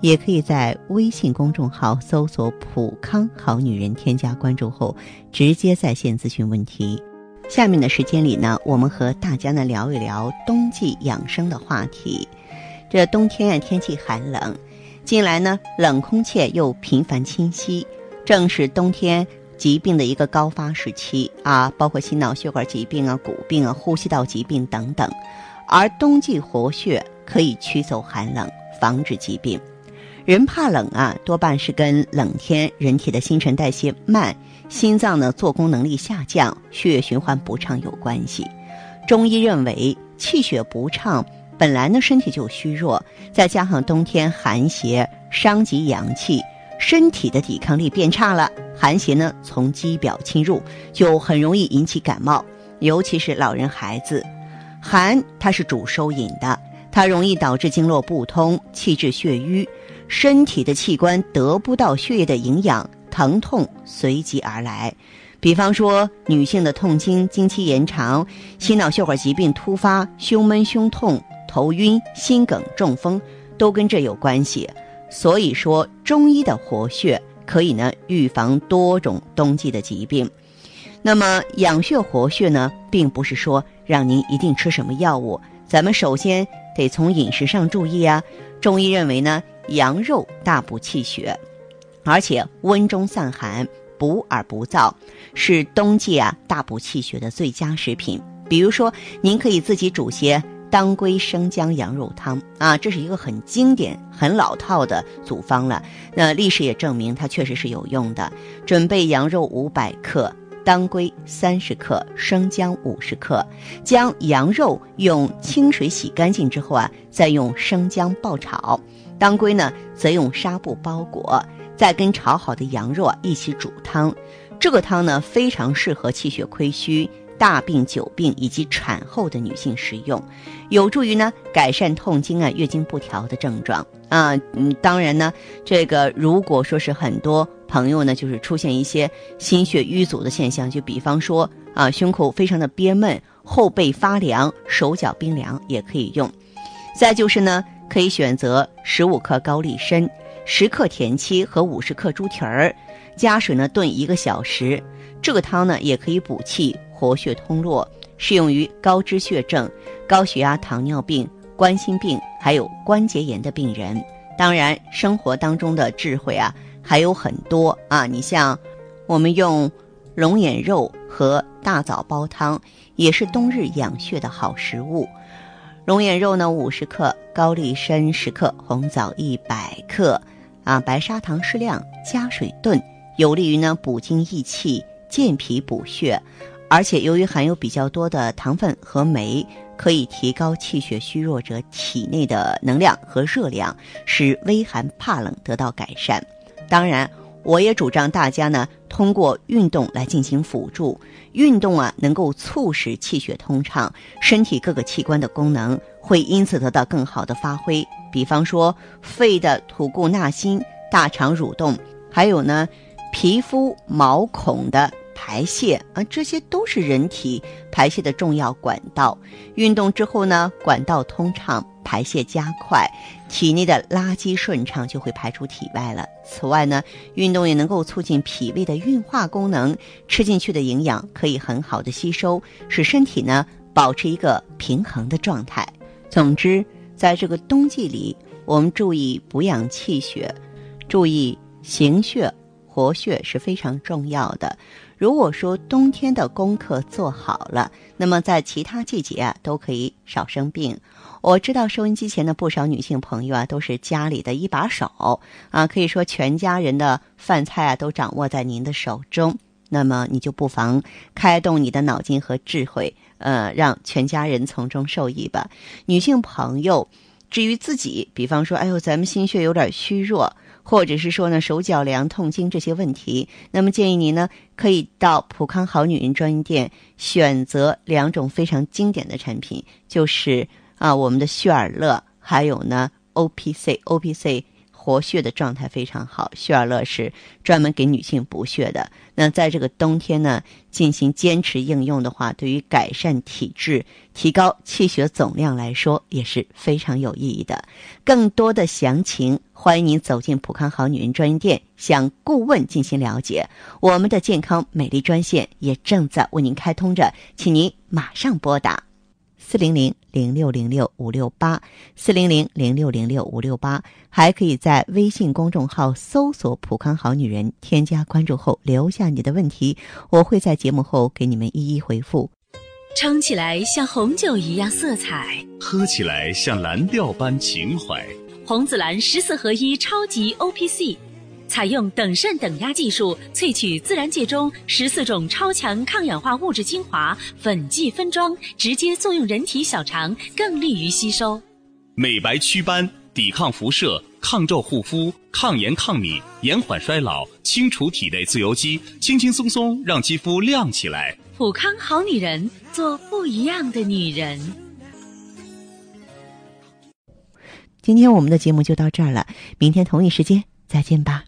也可以在微信公众号搜索“普康好女人”，添加关注后直接在线咨询问题。下面的时间里呢，我们和大家呢聊一聊冬季养生的话题。这冬天啊，天气寒冷，近来呢冷空气又频繁侵袭，正是冬天疾病的一个高发时期啊，包括心脑血管疾病啊、骨病啊、呼吸道疾病等等。而冬季活血可以驱走寒冷，防止疾病。人怕冷啊，多半是跟冷天人体的新陈代谢慢。心脏呢做功能力下降，血液循环不畅有关系。中医认为，气血不畅本来呢身体就虚弱，再加上冬天寒邪伤及阳气，身体的抵抗力变差了。寒邪呢从肌表侵入，就很容易引起感冒，尤其是老人孩子。寒它是主收引的，它容易导致经络不通，气滞血瘀，身体的器官得不到血液的营养。疼痛随即而来，比方说女性的痛经、经期延长、心脑血管疾病突发、胸闷、胸痛、头晕、心梗、中风，都跟这有关系。所以说，中医的活血可以呢预防多种冬季的疾病。那么养血活血呢，并不是说让您一定吃什么药物，咱们首先得从饮食上注意啊。中医认为呢，羊肉大补气血。而且温中散寒、补而不燥，是冬季啊大补气血的最佳食品。比如说，您可以自己煮些当归生姜羊肉汤啊，这是一个很经典、很老套的组方了。那历史也证明它确实是有用的。准备羊肉五百克，当归三十克，生姜五十克。将羊肉用清水洗干净之后啊，再用生姜爆炒，当归呢则用纱布包裹。再跟炒好的羊肉啊一起煮汤，这个汤呢非常适合气血亏虚、大病久病以及产后的女性食用，有助于呢改善痛经啊、月经不调的症状啊。嗯，当然呢，这个如果说是很多朋友呢，就是出现一些心血瘀阻的现象，就比方说啊，胸口非常的憋闷、后背发凉、手脚冰凉，也可以用。再就是呢，可以选择十五克高丽参。十克田七和五十克猪蹄儿，加水呢炖一个小时。这个汤呢也可以补气、活血通络，适用于高脂血症、高血压、糖尿病、冠心病还有关节炎的病人。当然，生活当中的智慧啊还有很多啊。你像我们用龙眼肉和大枣煲汤，也是冬日养血的好食物。龙眼肉呢五十克，高丽参十克，红枣一百克。啊，白砂糖适量，加水炖，有利于呢补精益气、健脾补血，而且由于含有比较多的糖分和酶，可以提高气血虚弱者体内的能量和热量，使微寒怕冷得到改善。当然，我也主张大家呢通过运动来进行辅助，运动啊能够促使气血通畅，身体各个器官的功能会因此得到更好的发挥。比方说，肺的吐故纳新，大肠蠕动，还有呢，皮肤毛孔的排泄啊，这些都是人体排泄的重要管道。运动之后呢，管道通畅，排泄加快，体内的垃圾顺畅，就会排出体外了。此外呢，运动也能够促进脾胃的运化功能，吃进去的营养可以很好的吸收，使身体呢保持一个平衡的状态。总之。在这个冬季里，我们注意补养气血，注意行血活血是非常重要的。如果说冬天的功课做好了，那么在其他季节啊都可以少生病。我知道收音机前的不少女性朋友啊，都是家里的一把手啊，可以说全家人的饭菜啊都掌握在您的手中。那么你就不妨开动你的脑筋和智慧。呃，让全家人从中受益吧。女性朋友，至于自己，比方说，哎呦，咱们心血有点虚弱，或者是说呢手脚凉、痛经这些问题，那么建议您呢可以到普康好女人专营店选择两种非常经典的产品，就是啊我们的旭尔乐，还有呢 O P C O P C。活血的状态非常好，血尔乐是专门给女性补血的。那在这个冬天呢，进行坚持应用的话，对于改善体质、提高气血总量来说也是非常有意义的。更多的详情，欢迎您走进普康好女人专营店，向顾问进行了解。我们的健康美丽专线也正在为您开通着，请您马上拨打。四零零零六零六五六八，四零零零六零六五六八，还可以在微信公众号搜索“普康好女人”，添加关注后留下你的问题，我会在节目后给你们一一回复。撑起来像红酒一样色彩，喝起来像蓝调般情怀。红紫蓝十四合一超级 O P C。采用等渗等压技术萃取自然界中十四种超强抗氧化物质精华，粉剂分装，直接作用人体小肠，更利于吸收。美白祛斑，抵抗辐射，抗皱护肤，抗炎抗敏，延缓衰老，清除体内自由基，轻轻松松让肌肤亮起来。普康好女人，做不一样的女人。今天我们的节目就到这儿了，明天同一时间再见吧。